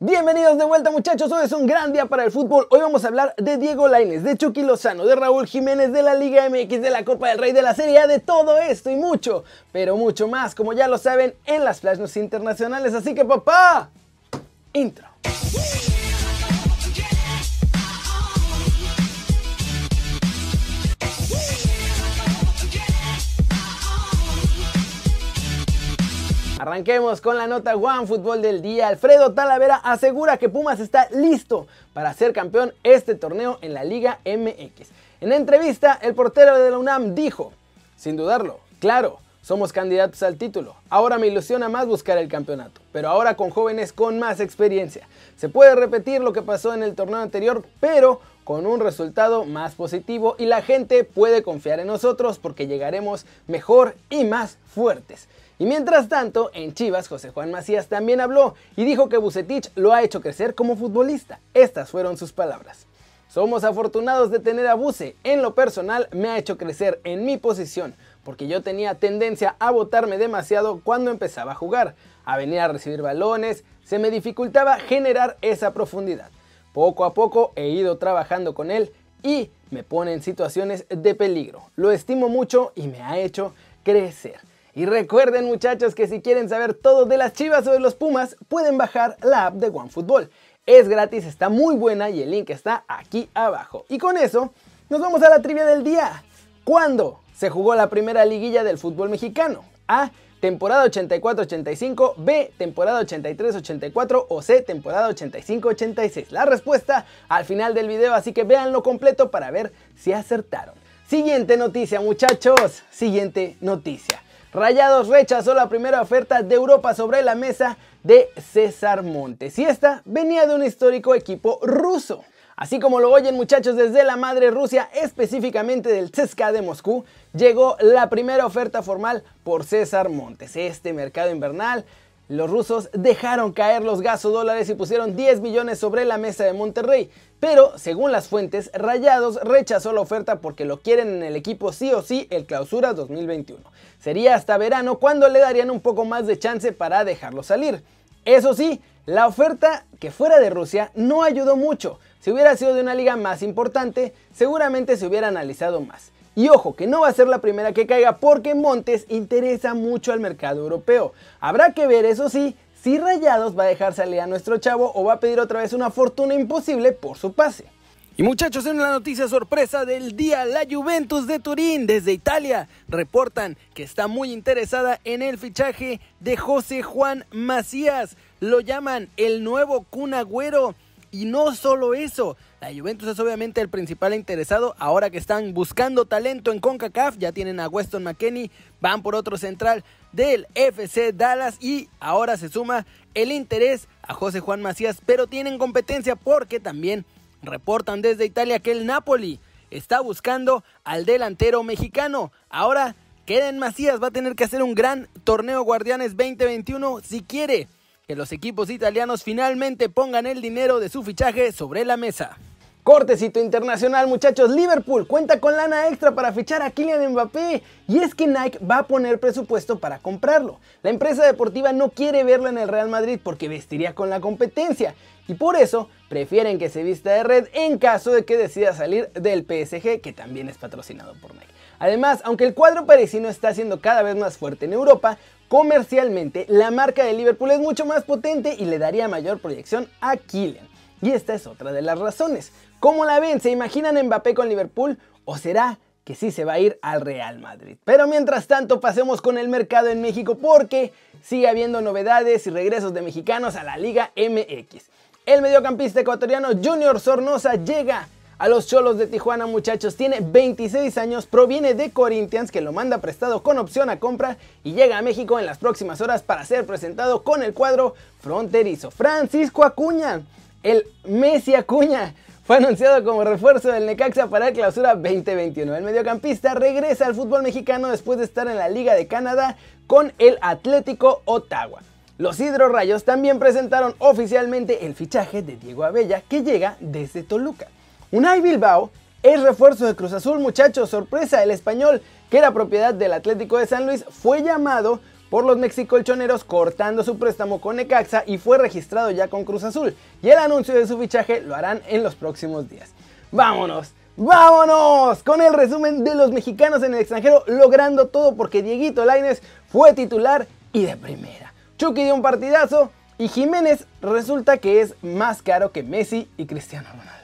Bienvenidos de vuelta muchachos, hoy es un gran día para el fútbol. Hoy vamos a hablar de Diego Lainez, de Chucky Lozano, de Raúl Jiménez, de la Liga MX, de la Copa del Rey, de la Serie A, de todo esto y mucho, pero mucho más, como ya lo saben, en las Flash News internacionales. Así que papá, intro. Arranquemos con la nota One Fútbol del día. Alfredo Talavera asegura que Pumas está listo para ser campeón este torneo en la Liga MX. En entrevista, el portero de la UNAM dijo, sin dudarlo, claro, somos candidatos al título. Ahora me ilusiona más buscar el campeonato, pero ahora con jóvenes con más experiencia. Se puede repetir lo que pasó en el torneo anterior, pero con un resultado más positivo y la gente puede confiar en nosotros porque llegaremos mejor y más fuertes. Y mientras tanto, en Chivas, José Juan Macías también habló y dijo que Bucetich lo ha hecho crecer como futbolista. Estas fueron sus palabras. Somos afortunados de tener a Buce. En lo personal, me ha hecho crecer en mi posición, porque yo tenía tendencia a botarme demasiado cuando empezaba a jugar, a venir a recibir balones, se me dificultaba generar esa profundidad. Poco a poco he ido trabajando con él y me pone en situaciones de peligro. Lo estimo mucho y me ha hecho crecer. Y recuerden muchachos que si quieren saber todo de las chivas o de los pumas, pueden bajar la app de OneFootball. Es gratis, está muy buena y el link está aquí abajo. Y con eso, nos vamos a la trivia del día. ¿Cuándo se jugó la primera liguilla del fútbol mexicano? A. Temporada 84-85, B. Temporada 83-84 o C. Temporada 85-86. La respuesta al final del video, así que véanlo completo para ver si acertaron. Siguiente noticia muchachos, siguiente noticia. Rayados rechazó la primera oferta de Europa sobre la mesa de César Montes y esta venía de un histórico equipo ruso. Así como lo oyen muchachos desde la madre Rusia, específicamente del CSKA de Moscú, llegó la primera oferta formal por César Montes. Este mercado invernal los rusos dejaron caer los gasodólares y pusieron 10 millones sobre la mesa de Monterrey. Pero, según las fuentes, Rayados rechazó la oferta porque lo quieren en el equipo sí o sí el clausura 2021. Sería hasta verano cuando le darían un poco más de chance para dejarlo salir. Eso sí, la oferta que fuera de Rusia no ayudó mucho. Si hubiera sido de una liga más importante, seguramente se hubiera analizado más. Y ojo, que no va a ser la primera que caiga porque Montes interesa mucho al mercado europeo. Habrá que ver, eso sí, si Rayados va a dejar salir a nuestro chavo o va a pedir otra vez una fortuna imposible por su pase. Y muchachos, en la noticia sorpresa del día, la Juventus de Turín desde Italia reportan que está muy interesada en el fichaje de José Juan Macías. Lo llaman el nuevo Cunagüero. Y no solo eso, la Juventus es obviamente el principal interesado ahora que están buscando talento en CONCACAF, ya tienen a Weston McKenney, van por otro central del FC Dallas y ahora se suma el interés a José Juan Macías, pero tienen competencia porque también reportan desde Italia que el Napoli está buscando al delantero mexicano. Ahora queda en Macías, va a tener que hacer un gran torneo Guardianes 2021 si quiere que los equipos italianos finalmente pongan el dinero de su fichaje sobre la mesa. Cortecito internacional, muchachos. Liverpool cuenta con lana extra para fichar a Kylian Mbappé. Y es que Nike va a poner presupuesto para comprarlo. La empresa deportiva no quiere verlo en el Real Madrid porque vestiría con la competencia. Y por eso prefieren que se vista de red en caso de que decida salir del PSG, que también es patrocinado por Nike. Además, aunque el cuadro parisino está siendo cada vez más fuerte en Europa, Comercialmente, la marca de Liverpool es mucho más potente y le daría mayor proyección a Kylian. Y esta es otra de las razones. ¿Cómo la ven? ¿Se imaginan Mbappé con Liverpool? ¿O será que sí se va a ir al Real Madrid? Pero mientras tanto, pasemos con el mercado en México porque sigue habiendo novedades y regresos de mexicanos a la Liga MX. El mediocampista ecuatoriano Junior Sornosa llega a los Cholos de Tijuana, muchachos. Tiene 26 años, proviene de Corinthians, que lo manda prestado con opción a compra y llega a México en las próximas horas para ser presentado con el cuadro fronterizo. Francisco Acuña, el Messi Acuña. Fue anunciado como refuerzo del Necaxa para el clausura 2021. El mediocampista regresa al fútbol mexicano después de estar en la Liga de Canadá con el Atlético Ottawa. Los Hidrorrayos también presentaron oficialmente el fichaje de Diego Abella que llega desde Toluca. Unai Bilbao es refuerzo de Cruz Azul, muchachos. Sorpresa, el español, que era propiedad del Atlético de San Luis, fue llamado por los mexicolchoneros cortando su préstamo con Necaxa y fue registrado ya con Cruz Azul. Y el anuncio de su fichaje lo harán en los próximos días. ¡Vámonos! ¡Vámonos! Con el resumen de los mexicanos en el extranjero logrando todo porque Dieguito Laines fue titular y de primera. Chucky dio un partidazo y Jiménez resulta que es más caro que Messi y Cristiano Ronaldo.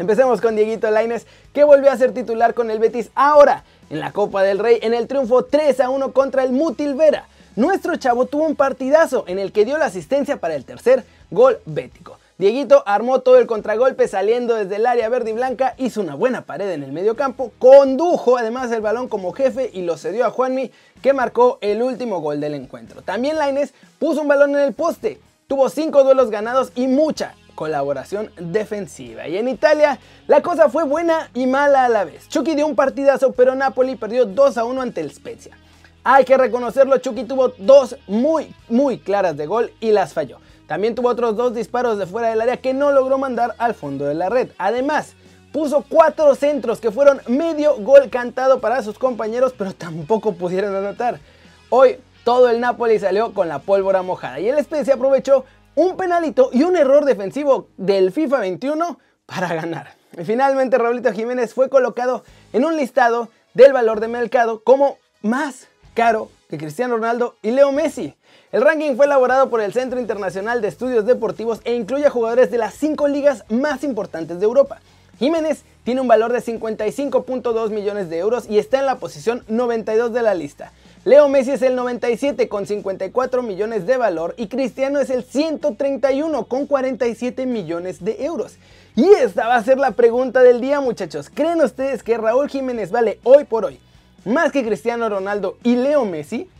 Empecemos con Dieguito Laines, que volvió a ser titular con el Betis ahora en la Copa del Rey en el triunfo 3 a 1 contra el Mutilvera. Nuestro chavo tuvo un partidazo en el que dio la asistencia para el tercer gol bético. Dieguito armó todo el contragolpe saliendo desde el área verde y blanca, hizo una buena pared en el medio campo, condujo además el balón como jefe y lo cedió a Juanmi, que marcó el último gol del encuentro. También Laines puso un balón en el poste, tuvo 5 duelos ganados y mucha, colaboración defensiva. Y en Italia la cosa fue buena y mala a la vez. Chucky dio un partidazo, pero Napoli perdió 2 a 1 ante el Spezia. Hay que reconocerlo, Chucky tuvo dos muy, muy claras de gol y las falló. También tuvo otros dos disparos de fuera del área que no logró mandar al fondo de la red. Además, puso cuatro centros que fueron medio gol cantado para sus compañeros, pero tampoco pudieron anotar. Hoy todo el Napoli salió con la pólvora mojada y el Spezia aprovechó un penalito y un error defensivo del FIFA 21 para ganar. Y finalmente Raulito Jiménez fue colocado en un listado del valor de mercado como más caro que Cristiano Ronaldo y Leo Messi. El ranking fue elaborado por el Centro Internacional de Estudios Deportivos e incluye a jugadores de las cinco ligas más importantes de Europa. Jiménez tiene un valor de 55.2 millones de euros y está en la posición 92 de la lista. Leo Messi es el 97 con 54 millones de valor y Cristiano es el 131 con 47 millones de euros. Y esta va a ser la pregunta del día muchachos. ¿Creen ustedes que Raúl Jiménez vale hoy por hoy más que Cristiano Ronaldo y Leo Messi?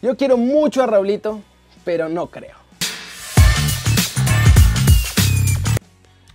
Yo quiero mucho a Raulito, pero no creo.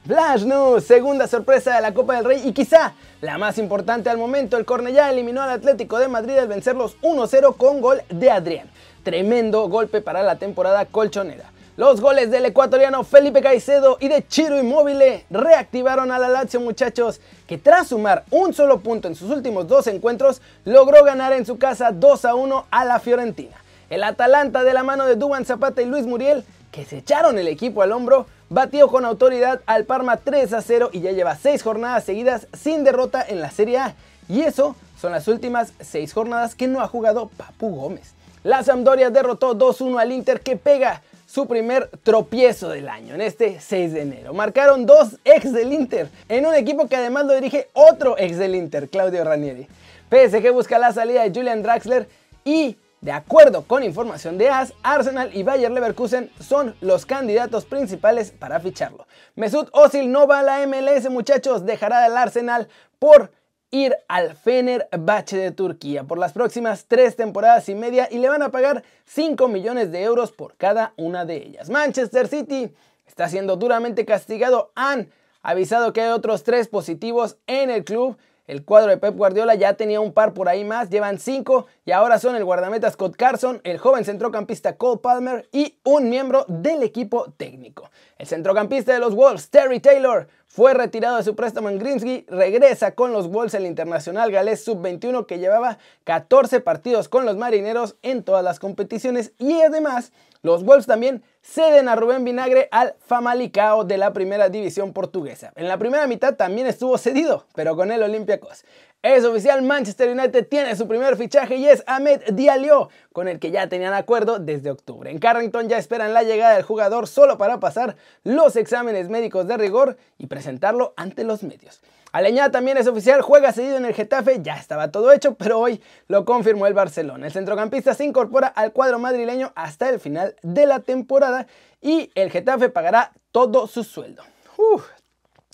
Flash News, segunda sorpresa de la Copa del Rey y quizá la más importante al momento, el Cornellá eliminó al Atlético de Madrid al vencerlos 1-0 con gol de Adrián. Tremendo golpe para la temporada colchonera. Los goles del ecuatoriano Felipe Caicedo y de Chiro Immobile reactivaron a la Lazio muchachos, que tras sumar un solo punto en sus últimos dos encuentros, logró ganar en su casa 2 1 a la Fiorentina. El Atalanta de la mano de Duban Zapata y Luis Muriel, que se echaron el equipo al hombro, batió con autoridad al Parma 3 a 0 y ya lleva 6 jornadas seguidas sin derrota en la Serie A. Y eso son las últimas 6 jornadas que no ha jugado Papu Gómez. La Sampdoria derrotó 2-1 al Inter que pega su primer tropiezo del año en este 6 de enero. Marcaron dos ex del Inter en un equipo que además lo dirige otro ex del Inter, Claudio Ranieri. PSG busca la salida de Julian Draxler y de acuerdo con información de AS, Arsenal y Bayer Leverkusen son los candidatos principales para ficharlo. Mesut Özil no va a la MLS, muchachos, dejará el Arsenal por ir al Fenerbahce de Turquía por las próximas tres temporadas y media y le van a pagar 5 millones de euros por cada una de ellas. Manchester City está siendo duramente castigado. Han avisado que hay otros tres positivos en el club el cuadro de Pep Guardiola ya tenía un par por ahí más, llevan cinco y ahora son el guardameta Scott Carson, el joven centrocampista Cole Palmer y un miembro del equipo técnico. El centrocampista de los Wolves, Terry Taylor, fue retirado de su préstamo en Greensky, regresa con los Wolves el internacional galés sub-21 que llevaba 14 partidos con los marineros en todas las competiciones y además los Wolves también ceden a Rubén Vinagre al Famalicao de la primera división portuguesa. En la primera mitad también estuvo cedido, pero con el Olympiacos. Es oficial, Manchester United tiene su primer fichaje y es Ahmed Diallo, con el que ya tenían acuerdo desde octubre. En Carrington ya esperan la llegada del jugador solo para pasar los exámenes médicos de rigor y presentarlo ante los medios. Aleñá también es oficial, juega cedido en el Getafe, ya estaba todo hecho, pero hoy lo confirmó el Barcelona. El centrocampista se incorpora al cuadro madrileño hasta el final de la temporada y el Getafe pagará todo su sueldo.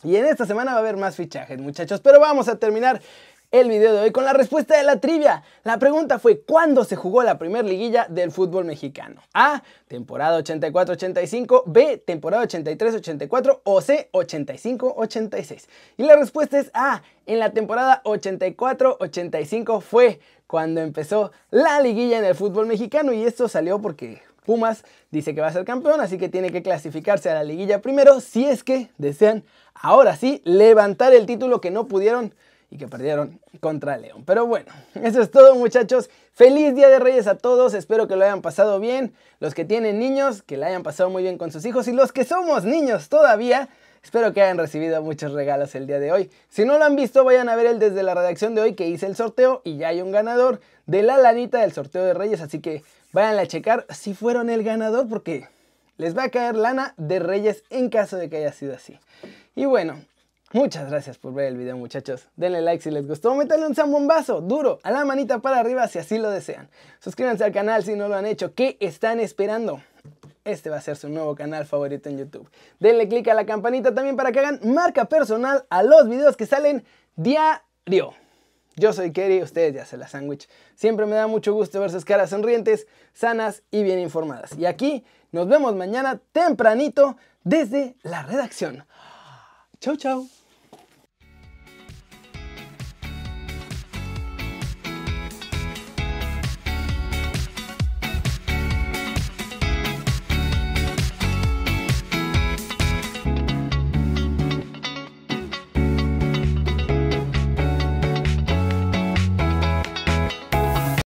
Y en esta semana va a haber más fichajes, muchachos, pero vamos a terminar el video de hoy con la respuesta de la trivia. La pregunta fue, ¿cuándo se jugó la primer liguilla del fútbol mexicano? A, temporada 84-85, B, temporada 83-84 o C, 85-86. Y la respuesta es A, en la temporada 84-85 fue cuando empezó la liguilla en el fútbol mexicano y esto salió porque Pumas dice que va a ser campeón, así que tiene que clasificarse a la liguilla primero si es que desean ahora sí levantar el título que no pudieron y que perdieron contra León. Pero bueno, eso es todo muchachos. Feliz Día de Reyes a todos, espero que lo hayan pasado bien. Los que tienen niños, que la hayan pasado muy bien con sus hijos. Y los que somos niños todavía, espero que hayan recibido muchos regalos el día de hoy. Si no lo han visto, vayan a ver el desde la redacción de hoy que hice el sorteo y ya hay un ganador de la lanita del sorteo de Reyes. Así que vayan a checar si fueron el ganador porque les va a caer lana de Reyes en caso de que haya sido así. Y bueno, Muchas gracias por ver el video muchachos. Denle like si les gustó, métanle un zambombazo duro a la manita para arriba si así lo desean. Suscríbanse al canal si no lo han hecho. ¿Qué están esperando? Este va a ser su nuevo canal favorito en YouTube. Denle click a la campanita también para que hagan marca personal a los videos que salen diario. Yo soy Kerry, ustedes ya se la sándwich. Siempre me da mucho gusto ver sus caras sonrientes, sanas y bien informadas. Y aquí nos vemos mañana tempranito desde la redacción. Chau, chau.